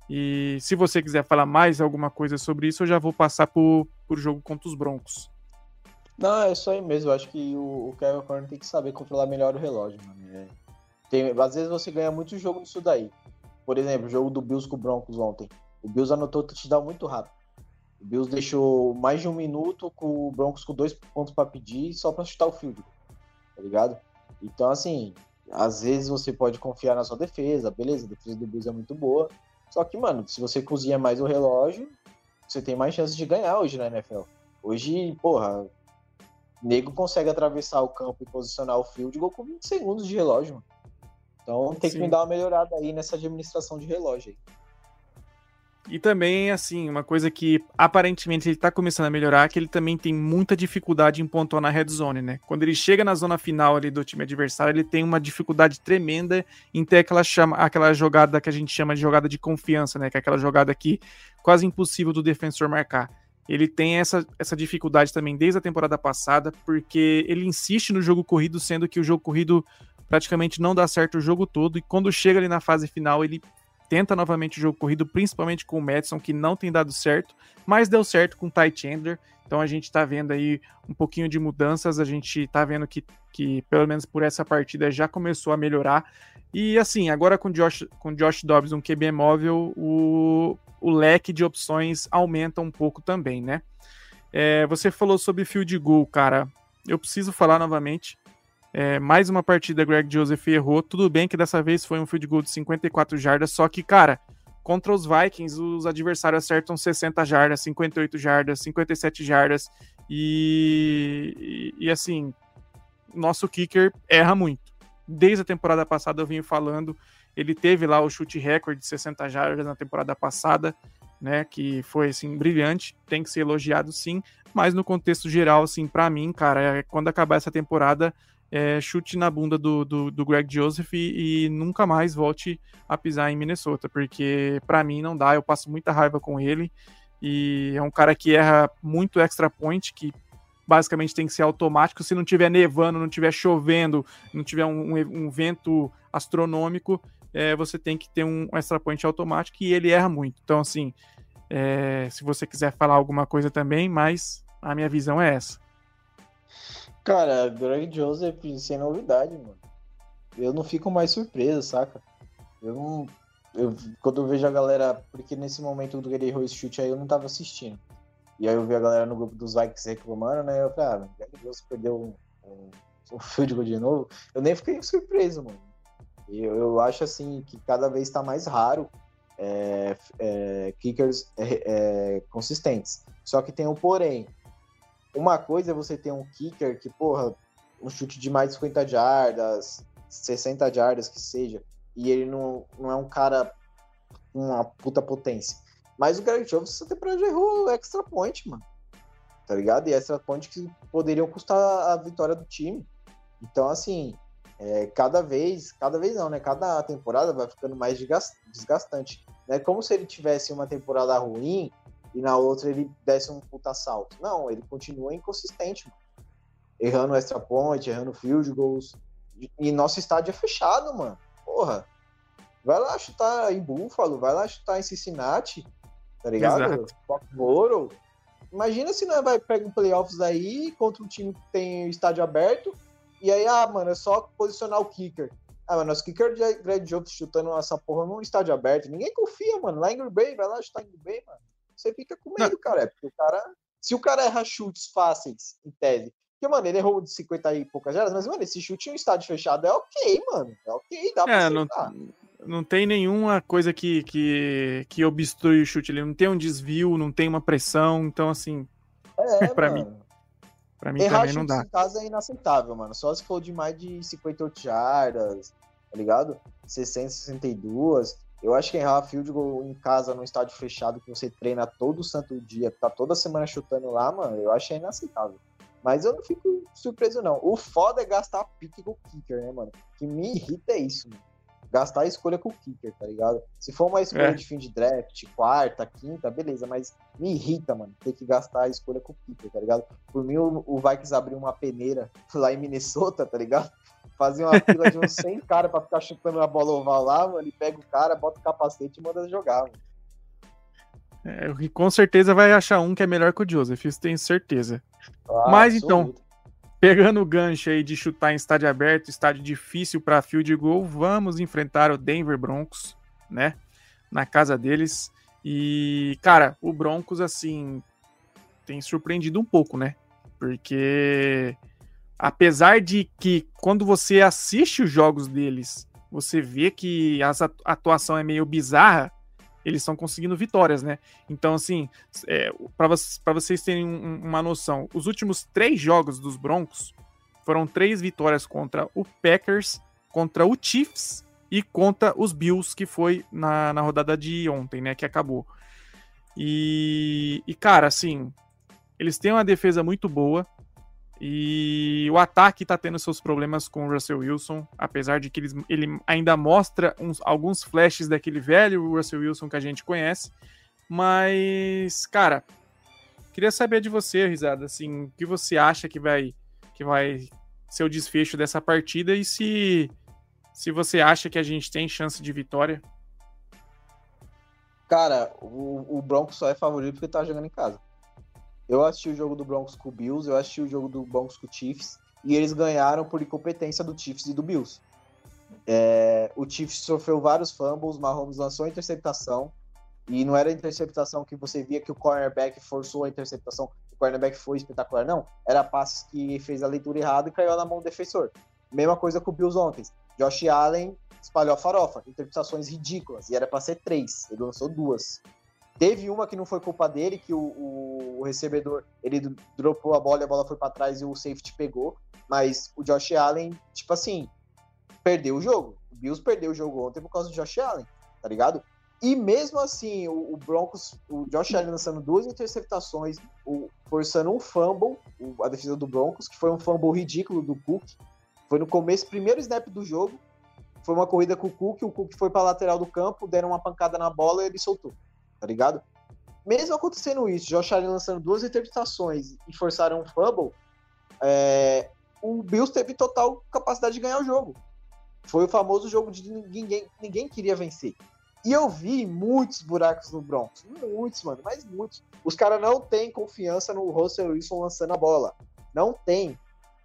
E se você quiser falar mais alguma coisa sobre isso, eu já vou passar por, jogo contra os Broncos. Não, é isso aí mesmo. Eu acho que o, o Kevin Corner tem que saber controlar melhor o relógio, mano. É. Tem, às vezes você ganha muito jogo nisso daí. Por exemplo, o jogo do Bills com o Broncos ontem. O Bills anotou touchdown muito rápido. O Bills deixou mais de um minuto com o Broncos com dois pontos para pedir só para chutar o field, tá ligado? Então, assim, às vezes você pode confiar na sua defesa, beleza, a defesa do Bills é muito boa. Só que, mano, se você cozinha mais o relógio, você tem mais chances de ganhar hoje na NFL. Hoje, porra, nego consegue atravessar o campo e posicionar o field goal com 20 segundos de relógio, mano. Então tem Sim. que me dar uma melhorada aí nessa administração de relógio aí. E também, assim, uma coisa que aparentemente ele tá começando a melhorar, que ele também tem muita dificuldade em pontuar na red zone, né? Quando ele chega na zona final ali do time adversário, ele tem uma dificuldade tremenda em ter aquela, chama, aquela jogada que a gente chama de jogada de confiança, né? Que é aquela jogada que quase impossível do defensor marcar. Ele tem essa, essa dificuldade também desde a temporada passada, porque ele insiste no jogo corrido, sendo que o jogo corrido praticamente não dá certo o jogo todo, e quando chega ali na fase final, ele tenta novamente o jogo corrido, principalmente com o Madison, que não tem dado certo, mas deu certo com o Ty Chandler. Então a gente tá vendo aí um pouquinho de mudanças, a gente tá vendo que, que pelo menos por essa partida já começou a melhorar. E assim, agora com Josh, com Josh Dobbs, um QB móvel, o, o leque de opções aumenta um pouco também, né? É, você falou sobre field goal, cara. Eu preciso falar novamente. É, mais uma partida, Greg Joseph errou. Tudo bem que dessa vez foi um field goal de 54 jardas, só que, cara, contra os Vikings, os adversários acertam 60 jardas, 58 jardas, 57 jardas. E, e, e assim, nosso kicker erra muito. Desde a temporada passada eu venho falando, ele teve lá o chute recorde de 60 jardas na temporada passada, né, que foi assim brilhante, tem que ser elogiado sim, mas no contexto geral assim, para mim, cara, é, quando acabar essa temporada, é, chute na bunda do, do, do Greg Joseph e, e, nunca mais volte a pisar em Minnesota, porque para mim não dá, eu passo muita raiva com ele e é um cara que erra muito extra point, que basicamente tem que ser automático. Se não tiver nevando, não tiver chovendo, não tiver um, um, um vento astronômico, é, você tem que ter um extra point automático e ele erra muito. Então, assim, é, se você quiser falar alguma coisa também, mas a minha visão é essa. Cara, Greg Joseph sem novidade, mano. Eu não fico mais surpreso, saca? Eu não. Eu, quando eu vejo a galera. Porque nesse momento do esse chute aí, eu não tava assistindo. E aí eu vi a galera no grupo dos Vikings reclamando, né? Eu falei, ah, Greg Joseph perdeu um, um, um field goal de novo. Eu nem fiquei surpreso, mano. Eu, eu acho assim que cada vez tá mais raro é, é, kickers é, é consistentes. Só que tem um porém uma coisa é você ter um kicker que, porra, um chute de mais de 50 jardas, 60 jardas que seja, e ele não, não é um cara com uma puta potência. Mas o Garrett Jones essa temporada já errou extra point, mano. Tá ligado? E extra point que poderiam custar a vitória do time. Então, assim, é, cada vez, cada vez não, né? Cada temporada vai ficando mais desgastante. Né? Como se ele tivesse uma temporada ruim, e na outra ele desse um puta salto. Não, ele continua inconsistente, mano. Errando extra point, errando field goals. E nosso estádio é fechado, mano. Porra. Vai lá chutar em Buffalo, vai lá chutar em Cincinnati, tá ligado? Foxborough. Imagina se não vai pegar um playoffs aí contra um time que tem estádio aberto. E aí, ah, mano, é só posicionar o kicker. Ah, mano, nosso kicker de Greg Jones chutando essa porra num estádio aberto. Ninguém confia, mano. Lá em Green Bay, vai lá chutar em Green Bay, mano você fica com medo, cara. É porque o cara. Se o cara erra chutes fáceis, em tese. Porque, mano, ele errou de 50 e poucas jardas, mas, mano, esse chute em um estádio fechado é ok, mano. É ok, dá pra é, não, não tem nenhuma coisa que, que, que obstrui o chute ali. Não tem um desvio, não tem uma pressão. Então, assim. É, pra mim. Pra mim Errar também não dá. em casa é inaceitável, mano. Só se for de mais de 58 jardas, tá ligado? 60, 62. Eu acho que errar field goal em casa, num estádio fechado, que você treina todo santo dia, tá toda semana chutando lá, mano, eu acho inaceitável. Mas eu não fico surpreso, não. O foda é gastar pique com o kicker, né, mano? O que me irrita é isso, mano. Gastar a escolha com o kicker, tá ligado? Se for uma escolha é. de fim de draft, quarta, quinta, beleza, mas me irrita, mano, ter que gastar a escolha com o kicker, tá ligado? Por mim, o, o Vikings abriu uma peneira lá em Minnesota, tá ligado? Fazia uma fila de uns 100 caras pra ficar chutando a bola oval lá, mano. Ele pega o cara, bota o capacete e manda jogar, mano. É, e com certeza vai achar um que é melhor que o Joseph, isso tenho certeza. Ah, Mas então, pegando o gancho aí de chutar em estádio aberto, estádio difícil para field goal, vamos enfrentar o Denver Broncos, né? Na casa deles. E, cara, o Broncos, assim, tem surpreendido um pouco, né? Porque apesar de que quando você assiste os jogos deles, você vê que a atuação é meio bizarra, eles estão conseguindo vitórias, né? Então, assim, é, para vocês terem um, uma noção, os últimos três jogos dos Broncos foram três vitórias contra o Packers, contra o Chiefs e contra os Bills, que foi na, na rodada de ontem, né? Que acabou. E, e, cara, assim, eles têm uma defesa muito boa. E o ataque tá tendo seus problemas com o Russell Wilson, apesar de que ele, ele ainda mostra uns, alguns flashes daquele velho Russell Wilson que a gente conhece. Mas, cara, queria saber de você, Risada, assim, o que você acha que vai, que vai ser o desfecho dessa partida e se, se você acha que a gente tem chance de vitória. Cara, o, o Broncos só é favorito porque tá jogando em casa. Eu assisti o jogo do Broncos com o Bills, eu assisti o jogo do Broncos com o Chiefs, e eles ganharam por incompetência do Chiefs e do Bills. É, o Chiefs sofreu vários fumbles, Mahomes lançou a interceptação, e não era a interceptação que você via que o cornerback forçou a interceptação, o cornerback foi espetacular, não. Era passes que fez a leitura errada e caiu na mão do defensor. Mesma coisa com o Bills ontem. Josh Allen espalhou a farofa, interpretações ridículas, e era para ser três, ele lançou duas. Teve uma que não foi culpa dele, que o, o, recebedor ele dropou a bola e a bola foi para trás e o safety pegou. Mas o Josh Allen, tipo assim, perdeu o jogo. O Bills perdeu o jogo ontem por causa do Josh Allen, tá ligado? E mesmo assim, o, o Broncos, o Josh Allen lançando duas interceptações, o, forçando um fumble, o, a defesa do Broncos, que foi um fumble ridículo do Cook. Foi no começo, primeiro snap do jogo. Foi uma corrida com o Cook, o Cook foi para lateral do campo, deram uma pancada na bola e ele soltou tá ligado? Mesmo acontecendo isso, Josh Allen lançando duas interpretações e forçaram um fumble, é, o Bills teve total capacidade de ganhar o jogo. Foi o famoso jogo de ninguém, ninguém queria vencer. E eu vi muitos buracos no Broncos. Muitos, mano, mas muitos. Os caras não têm confiança no Russell Wilson lançando a bola. Não tem.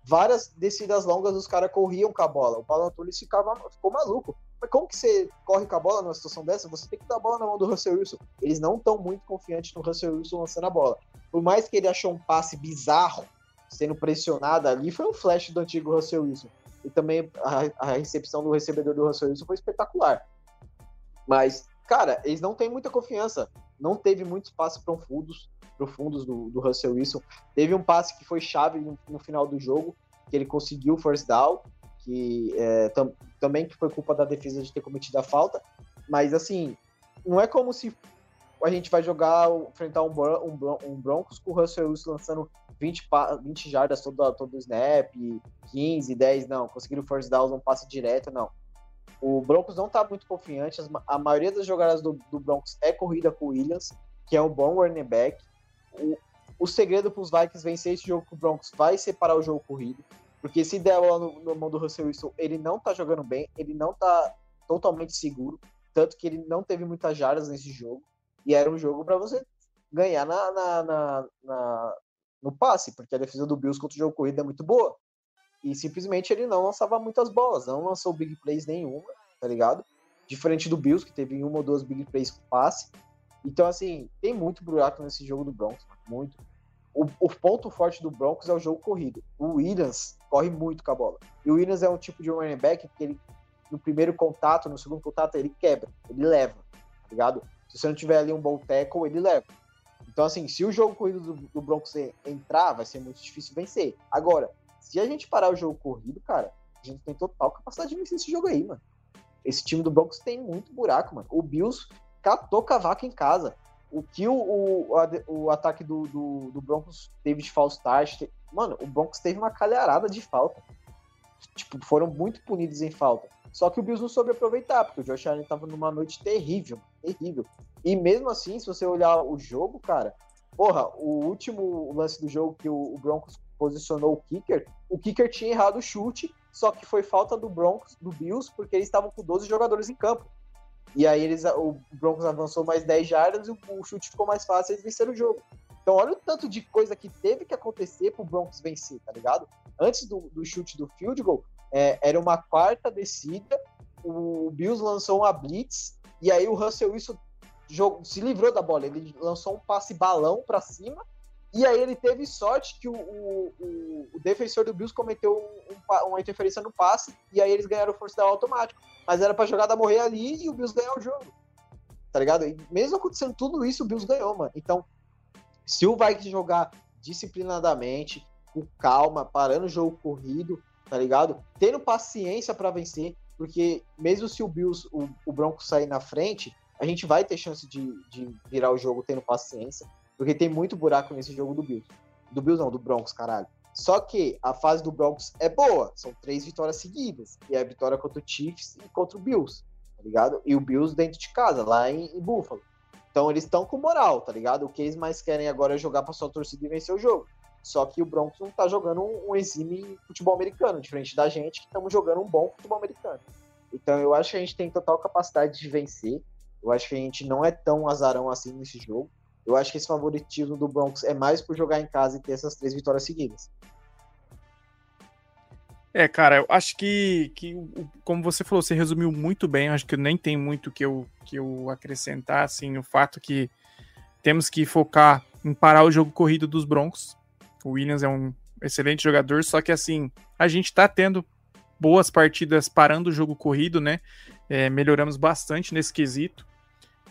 Várias descidas longas, os caras corriam com a bola. O Paulo Antunes ficava, ficou maluco. Mas como que você corre com a bola numa situação dessa? Você tem que dar a bola na mão do Russell Wilson. Eles não estão muito confiantes no Russell Wilson lançando a bola. Por mais que ele achou um passe bizarro, sendo pressionado ali, foi um flash do antigo Russell Wilson. E também a, a recepção do recebedor do Russell Wilson foi espetacular. Mas, cara, eles não têm muita confiança. Não teve muitos passes profundos, profundos do, do Russell Wilson. Teve um passe que foi chave no, no final do jogo, que ele conseguiu o first down que é, tam, também que foi culpa da defesa de ter cometido a falta, mas assim, não é como se a gente vai jogar, enfrentar um, um, um Broncos com o Russell Wilson lançando 20, 20 jardas todo, todo o snap, 15, 10, não, conseguiram force down, um passe direto, não. O Broncos não tá muito confiante, a maioria das jogadas do, do Broncos é corrida com o Williams, que é um bom running back. O, o segredo para os Vikings vencer esse jogo com o Broncos vai separar o jogo corrido. Porque se der bola no, no mão do Russell Wilson, ele não tá jogando bem, ele não tá totalmente seguro. Tanto que ele não teve muitas jardas nesse jogo. E era um jogo para você ganhar na, na, na, na, no passe, porque a defesa do Bills contra o jogo corrido é muito boa. E simplesmente ele não lançava muitas bolas, não lançou big plays nenhuma, tá ligado? Diferente do Bills, que teve uma ou duas big plays com passe. Então, assim, tem muito buraco nesse jogo do Broncos, muito. O, o, ponto forte do Broncos é o jogo corrido. O Williams corre muito com a bola. E o Williams é um tipo de running back que ele, no primeiro contato, no segundo contato, ele quebra, ele leva, tá ligado? Se você não tiver ali um bom tackle, ele leva. Então, assim, se o jogo corrido do, do Broncos entrar, vai ser muito difícil vencer. Agora, se a gente parar o jogo corrido, cara, a gente tem total capacidade de vencer esse jogo aí, mano. Esse time do Broncos tem muito buraco, mano. O Bills catou cavaco em casa o que o, o, o ataque do, do, do, Broncos teve de false start, mano, o Broncos teve uma calharada de falta. Tipo, foram muito punidos em falta. Só que o Bills não soube aproveitar, porque o Josh Allen tava numa noite terrível, terrível. E mesmo assim, se você olhar o jogo, cara, porra, o último lance do jogo que o, o Broncos posicionou o kicker, o kicker tinha errado o chute, só que foi falta do Broncos, do Bills, porque eles estavam com 12 jogadores em campo. E aí eles, o Broncos avançou mais 10 jardas e o, chute ficou mais fácil e eles venceram o jogo. Então olha o tanto de coisa que teve que acontecer pro Broncos vencer, tá ligado? Antes do, do chute do field goal, é, era uma quarta descida, o Bills lançou uma blitz, e aí o Russell Wilson jogo, se livrou da bola, ele lançou um passe balão para cima, e aí ele teve sorte que o, o, o, o defensor do Bills cometeu um, uma interferência no passe, e aí eles ganharam o force down automático. Mas era pra jogada morrer ali e o Bills ganhar o jogo. Tá ligado? E mesmo acontecendo tudo isso, o Bills ganhou, mano. Então, se o Vikings jogar disciplinadamente, com calma, parando o jogo corrido, tá ligado? Tendo paciência para vencer, porque mesmo se o Bills, o, o Broncos sair na frente, a gente vai ter chance de, de virar o jogo tendo paciência, porque tem muito buraco nesse jogo do Bills. Do Bills não, do Broncos, caralho. Só que a fase do Broncos é boa, são três vitórias seguidas, e é a vitória contra o Chiefs e contra o Bills, tá ligado? E o Bills dentro de casa, lá em, em Buffalo. Então eles estão com moral, tá ligado? O que eles mais querem agora é jogar pra sua torcida e vencer o jogo. Só que o Broncos não tá jogando um, um exime futebol americano, diferente da gente que estamos jogando um bom futebol americano. Então eu acho que a gente tem total capacidade de vencer. Eu acho que a gente não é tão azarão assim nesse jogo. Eu acho que esse favoritismo do Broncos é mais por jogar em casa e ter essas três vitórias seguidas. É, cara, eu acho que, que como você falou, você resumiu muito bem. Eu acho que nem tem muito que eu, que eu acrescentar, assim, o fato que temos que focar em parar o jogo corrido dos Broncos. O Williams é um excelente jogador, só que assim, a gente tá tendo boas partidas parando o jogo corrido, né? É, melhoramos bastante nesse quesito.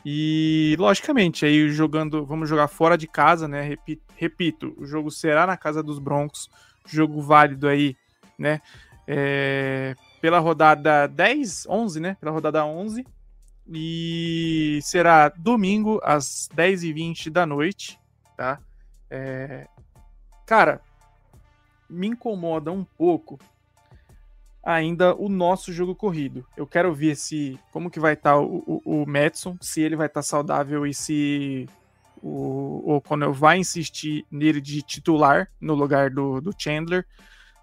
E logicamente, aí jogando, vamos jogar fora de casa, né? Repito, repito, o jogo será na casa dos Broncos, jogo válido aí, né? É, pela rodada 10, 11, né? Pela rodada 11. E será domingo às 10h20 da noite, tá? É, cara, me incomoda um pouco ainda o nosso jogo corrido. Eu quero ver se como que vai estar tá o, o, o Madison, se ele vai estar tá saudável e se o O'Connell vai insistir nele de titular no lugar do, do Chandler.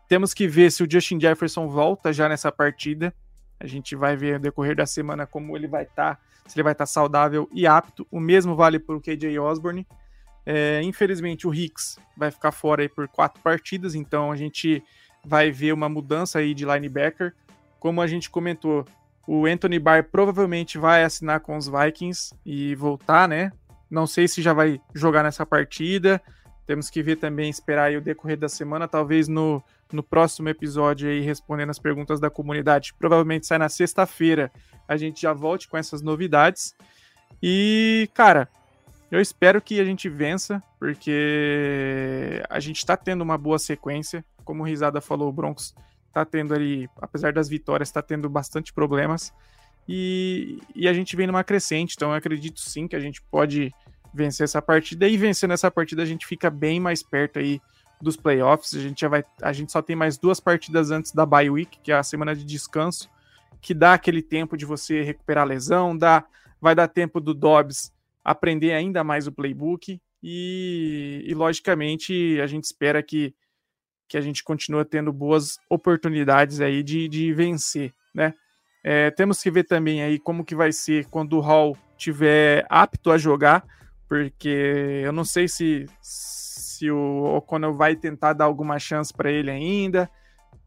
Temos que ver se o Justin Jefferson volta já nessa partida. A gente vai ver no decorrer da semana como ele vai estar, tá, se ele vai estar tá saudável e apto. O mesmo vale para o KJ Osborne. É, infelizmente o Hicks vai ficar fora aí por quatro partidas, então a gente vai ver uma mudança aí de linebacker. Como a gente comentou, o Anthony Barr provavelmente vai assinar com os Vikings e voltar, né? Não sei se já vai jogar nessa partida. Temos que ver também, esperar aí o decorrer da semana, talvez no, no próximo episódio aí, respondendo as perguntas da comunidade. Provavelmente sai na sexta-feira. A gente já volte com essas novidades. E, cara, eu espero que a gente vença, porque a gente está tendo uma boa sequência como o Risada falou, o Broncos tá tendo ali, apesar das vitórias, tá tendo bastante problemas. E, e a gente vem numa crescente, então eu acredito sim que a gente pode vencer essa partida. E vencendo essa partida, a gente fica bem mais perto aí dos playoffs. A gente já vai, a gente só tem mais duas partidas antes da bye week, que é a semana de descanso, que dá aquele tempo de você recuperar a lesão, dá, vai dar tempo do Dobbs aprender ainda mais o playbook. E, e logicamente a gente espera que que a gente continua tendo boas oportunidades aí de, de vencer, né? É, temos que ver também aí como que vai ser quando o Hall tiver apto a jogar, porque eu não sei se, se o O'Connell vai tentar dar alguma chance para ele ainda.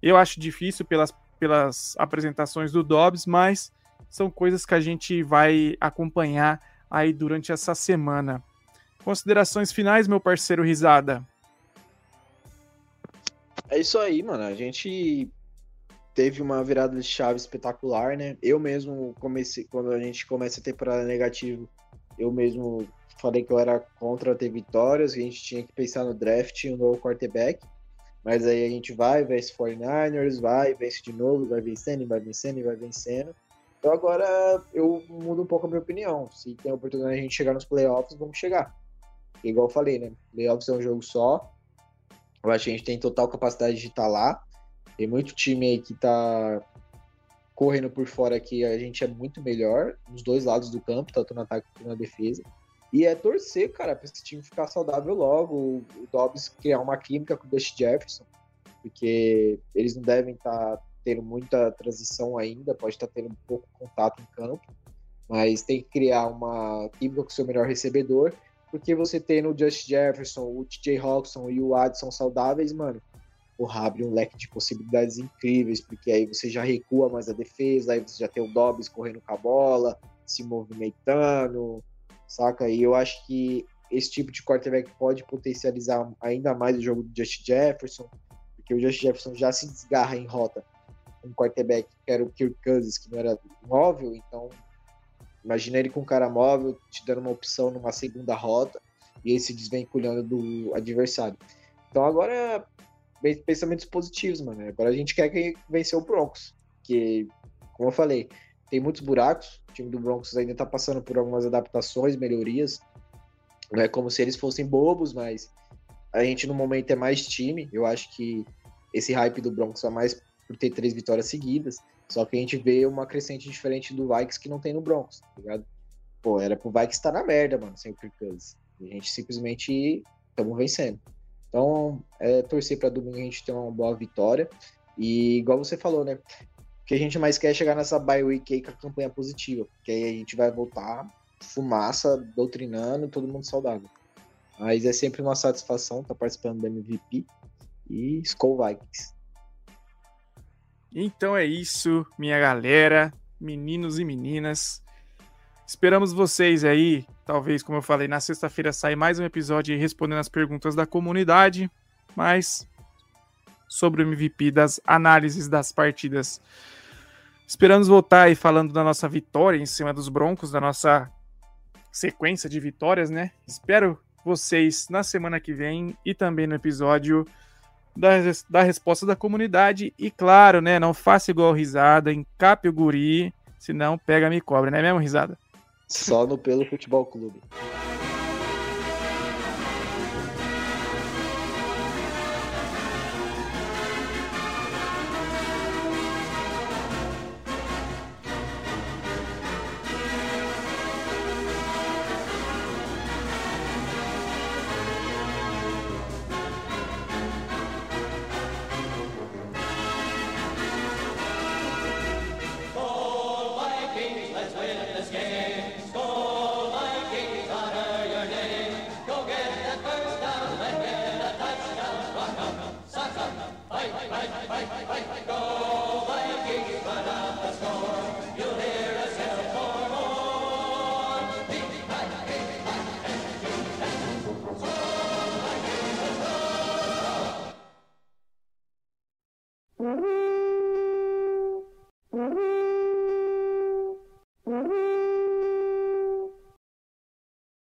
Eu acho difícil pelas, pelas apresentações do Dobbs, mas são coisas que a gente vai acompanhar aí durante essa semana. Considerações finais, meu parceiro Risada. É isso aí, mano. A gente teve uma virada de chave espetacular, né? Eu mesmo comecei, quando a gente começa a temporada negativo, eu mesmo falei que eu era contra ter vitórias, que a gente tinha que pensar no draft e um novo quarterback. Mas aí a gente vai, vence 49ers, vai, vence de novo, vai vencendo, vai vencendo vai vencendo. Então agora eu mudo um pouco a minha opinião. Se tem a oportunidade de a gente chegar nos playoffs, vamos chegar. Igual eu falei, né? Playoffs é um jogo só. Eu acho que a gente tem total capacidade de estar tá lá. Tem muito time aí que tá correndo por fora que a gente é muito melhor nos dois lados do campo, tanto no ataque quanto na defesa. E é torcer, cara, para esse time ficar saudável logo, o Dobbs criar uma química com o Dusty Jefferson, porque eles não devem estar tá tendo muita transição ainda, pode estar tá tendo um pouco contato em campo, mas tem que criar uma química com o seu melhor recebedor porque você tem no Just Jefferson, o TJ Hawkinson e o Addison saudáveis, mano, o abre um leque de possibilidades incríveis, porque aí você já recua mais a defesa, aí você já tem o Dobbs correndo com a bola, se movimentando, saca? E eu acho que esse tipo de quarterback pode potencializar ainda mais o jogo do Justin Jefferson, porque o Justin Jefferson já se desgarra em rota um quarterback que era o Kirk Cousins, que não era móvel, então imagina ele com um cara móvel, te dando uma opção numa segunda rota, e ele se desvinculando do adversário. Então agora, pensamentos positivos, mano. Agora a gente quer que vencer o Broncos, que, como eu falei, tem muitos buracos, o time do Broncos ainda tá passando por algumas adaptações, melhorias, não é como se eles fossem bobos, mas a gente no momento é mais time, eu acho que esse hype do Broncos é mais por ter três vitórias seguidas. Só que a gente vê uma crescente diferente do Vikings que não tem no Broncos, tá ligado? Pô, era pro Vikings estar tá na merda, mano, sem o Kirk Cousins. E a gente simplesmente estamos vencendo. Então, é torcer para domingo a gente ter uma boa vitória. E igual você falou, né? O que a gente mais quer é chegar nessa bye week aí com a campanha positiva. Porque aí a gente vai voltar fumaça, doutrinando, todo mundo saudável. Mas é sempre uma satisfação estar tá participando do MVP. E Skull Vikings. Então é isso, minha galera, meninos e meninas. Esperamos vocês aí. Talvez, como eu falei, na sexta-feira sai mais um episódio respondendo as perguntas da comunidade. Mas sobre o MVP, das análises das partidas. Esperamos voltar aí falando da nossa vitória em cima dos Broncos, da nossa sequência de vitórias, né? Espero vocês na semana que vem e também no episódio da, da resposta da comunidade. E claro, né? Não faça igual risada, encape o guri, senão pega me cobre, né mesmo, risada? Só no Pelo Futebol Clube.